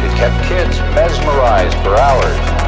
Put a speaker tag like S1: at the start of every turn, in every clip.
S1: It kept kids mesmerized for hours.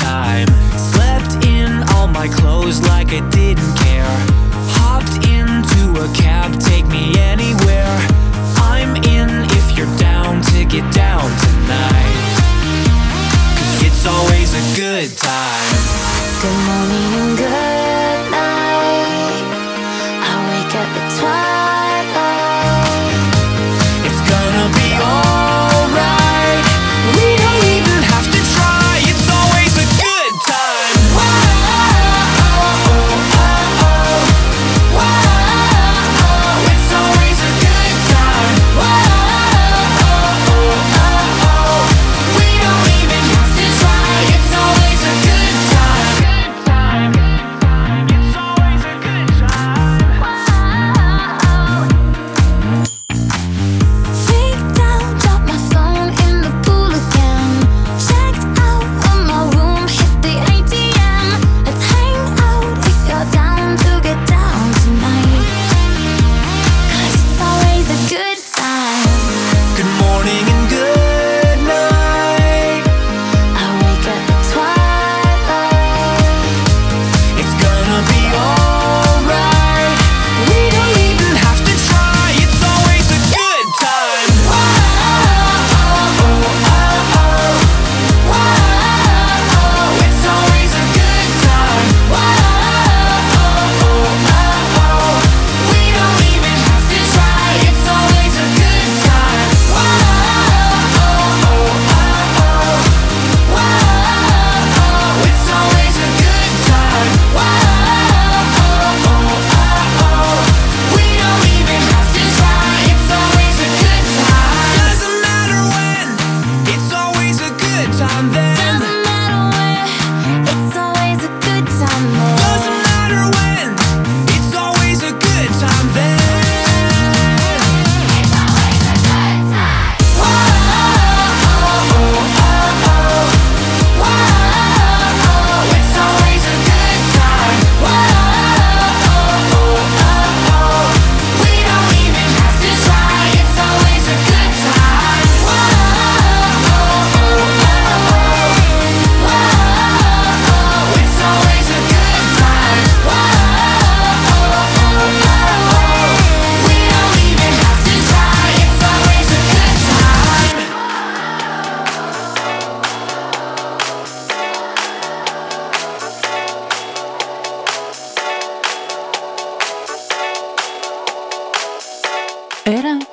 S2: time.
S3: Slept in all
S4: my clothes like I didn't care. Hopped into a cab, take me anywhere. I'm in if you're down to get down tonight. It's always a good time. Good morning and good night. I wake up at twilight.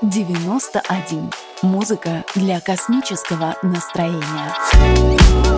S4: 91. Музыка для космического настроения.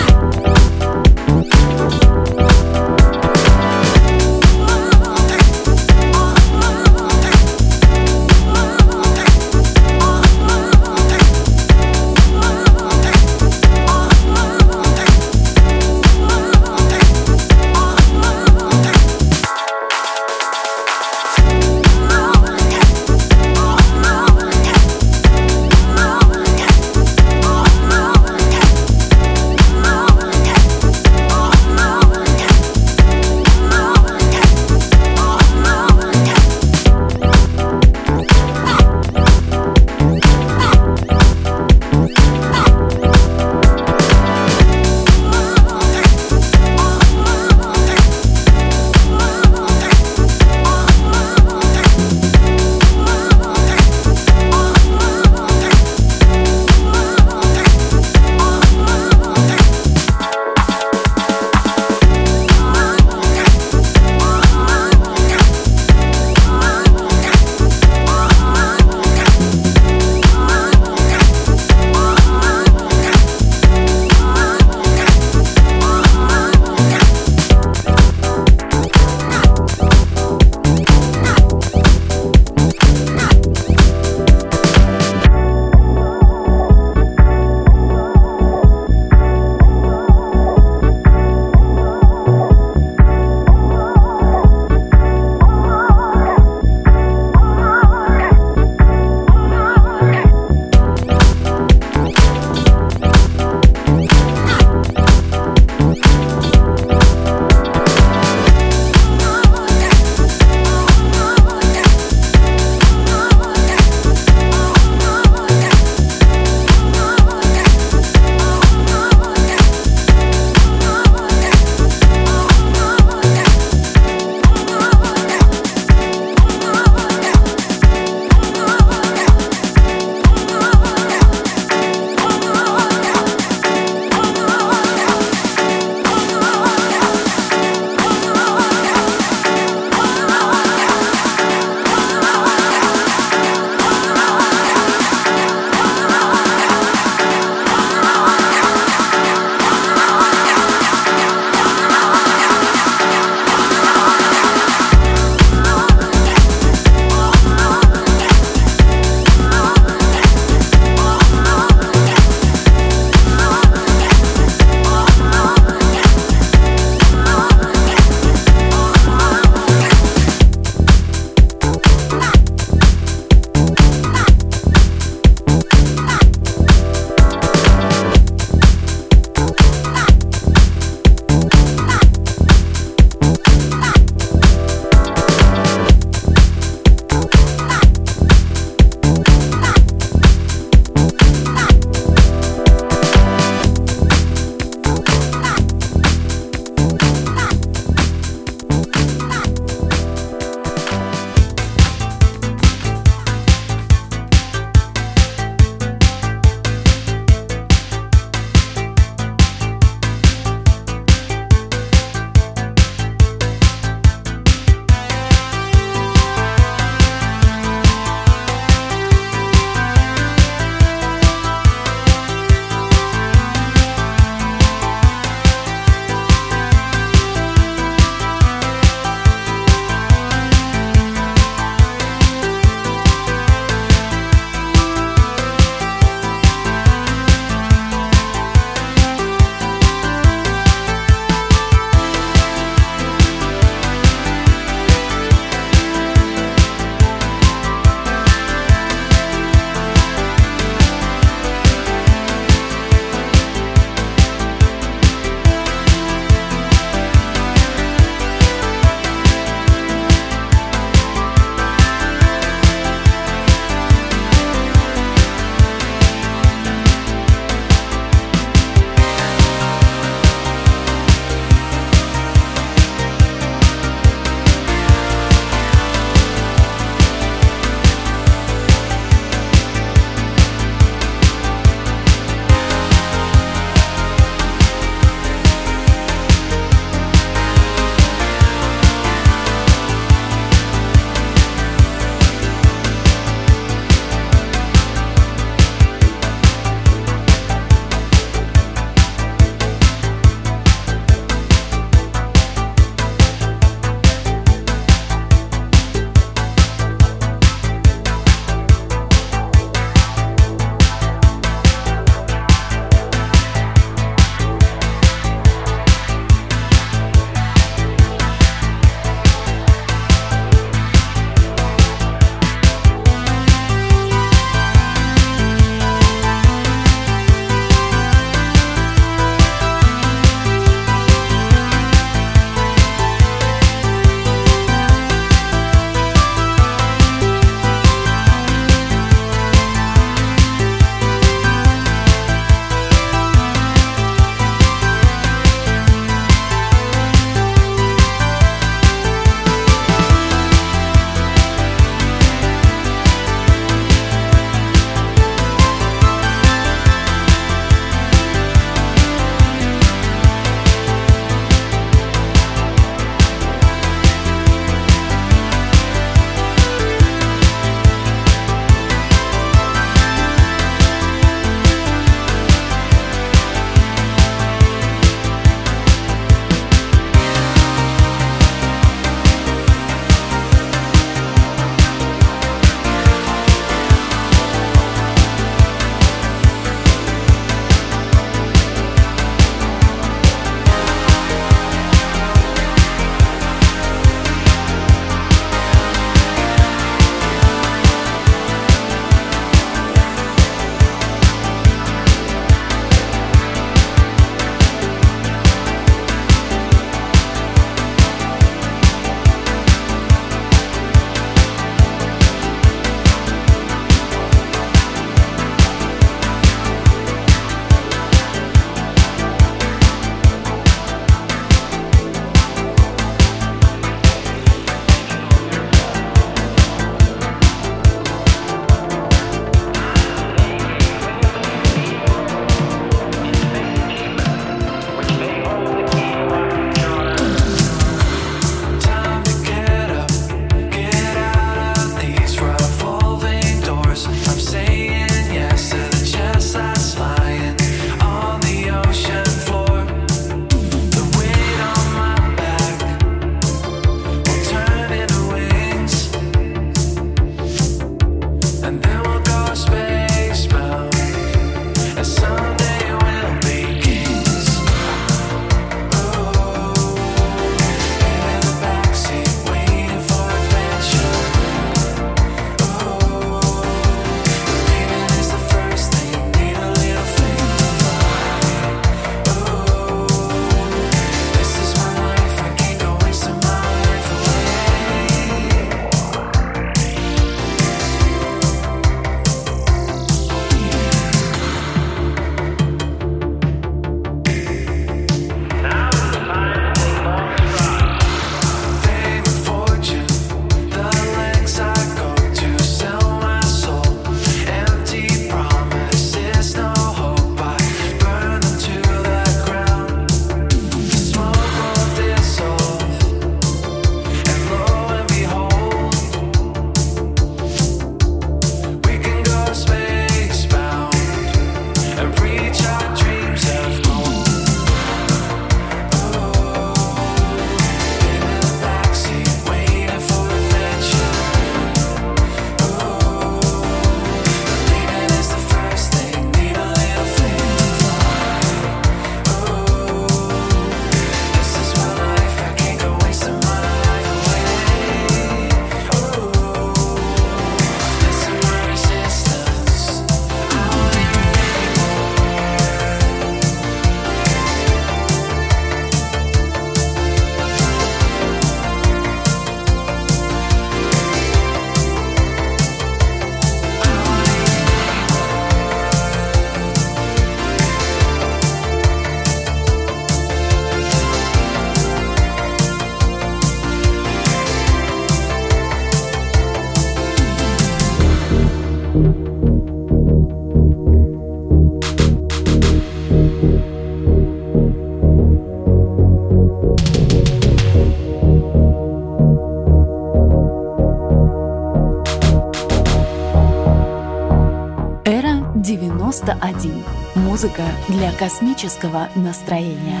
S4: Музыка для космического настроения.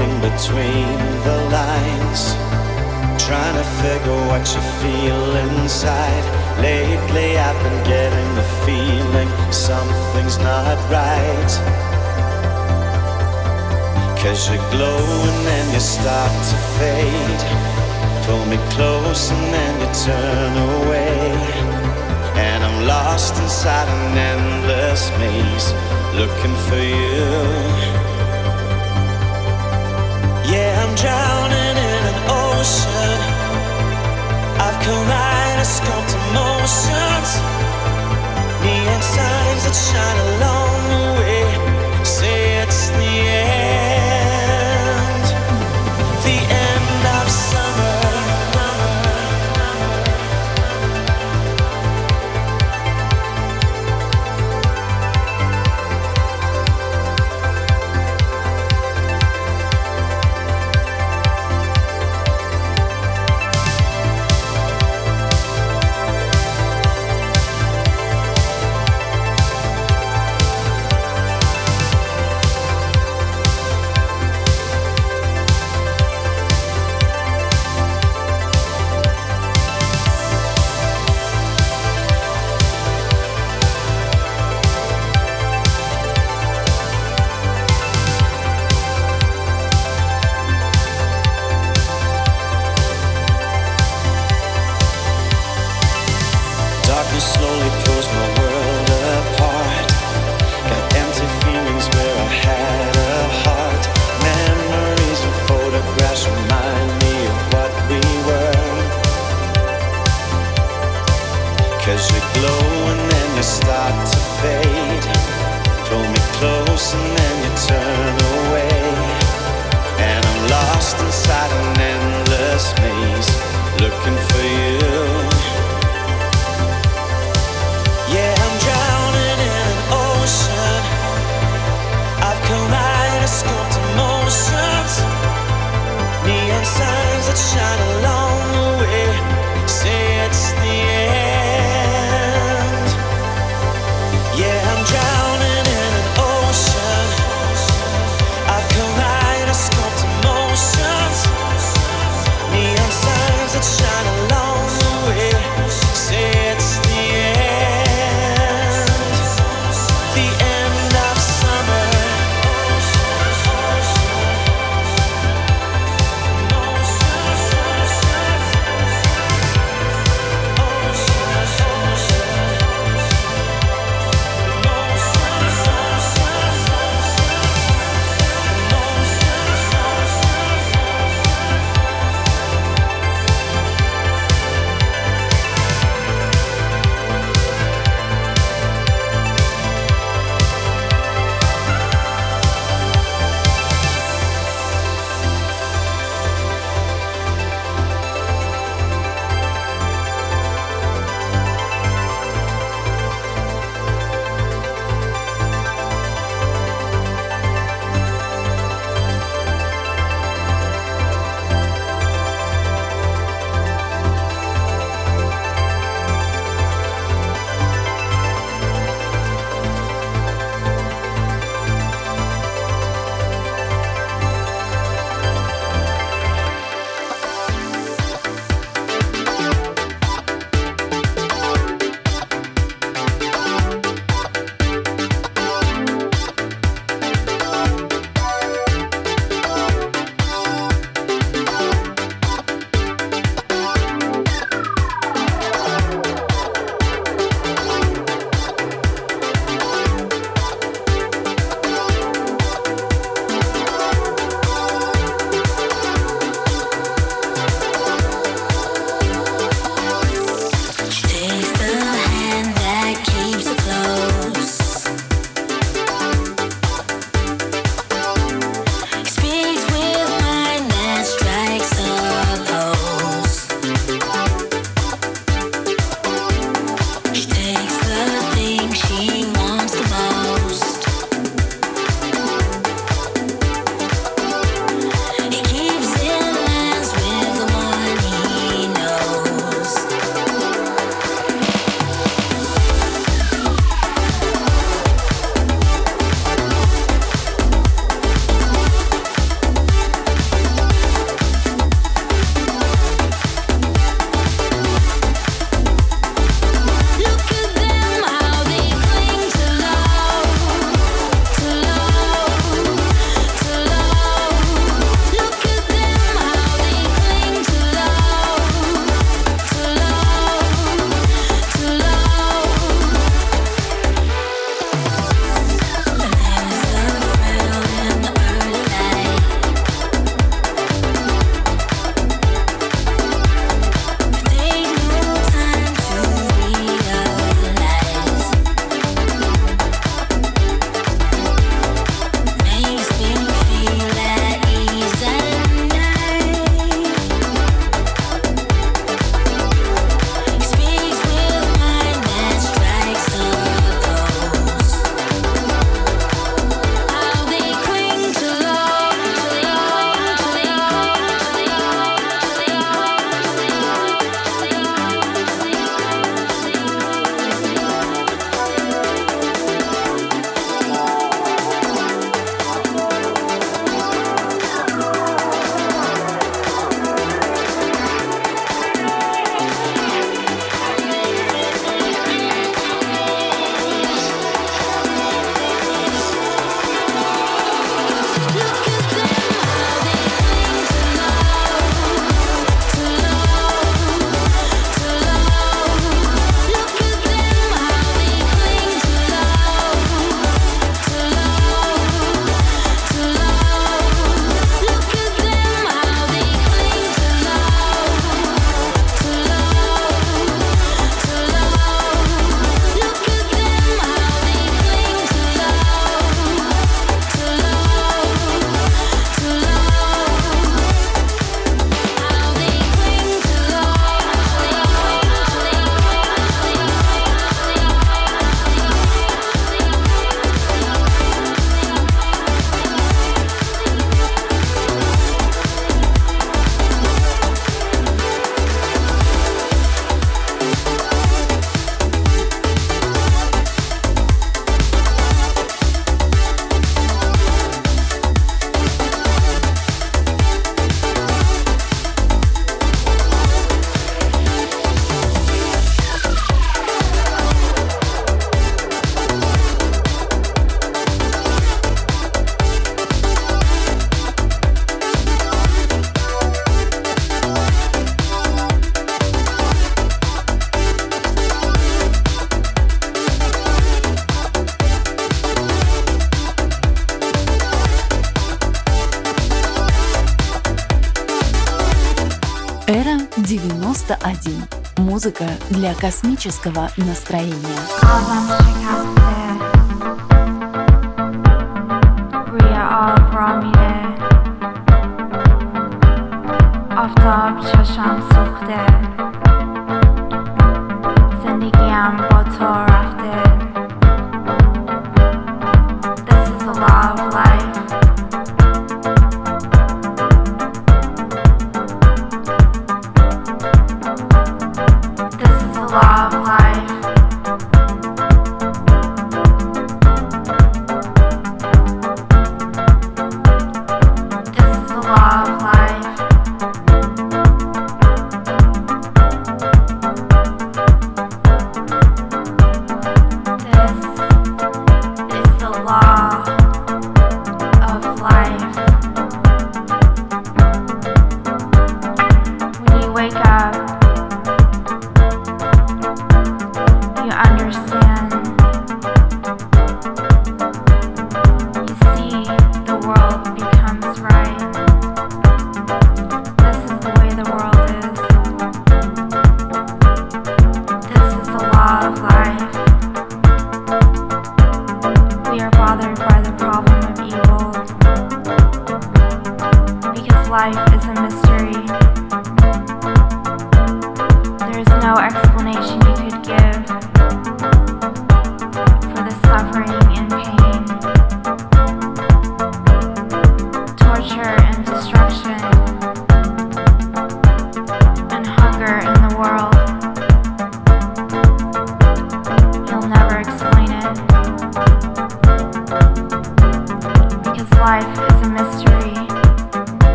S4: reading between the lines, trying to figure what you feel inside. Lately, I've been getting the feeling something's not right. Cause you're glowing and you start to fade. Pull me close and then you turn away. And I'm lost inside an endless maze, looking for you. Yeah, I'm drowning in an ocean. I've. Neon signs that shine along the way say it's the end. Музыка для космического настроения.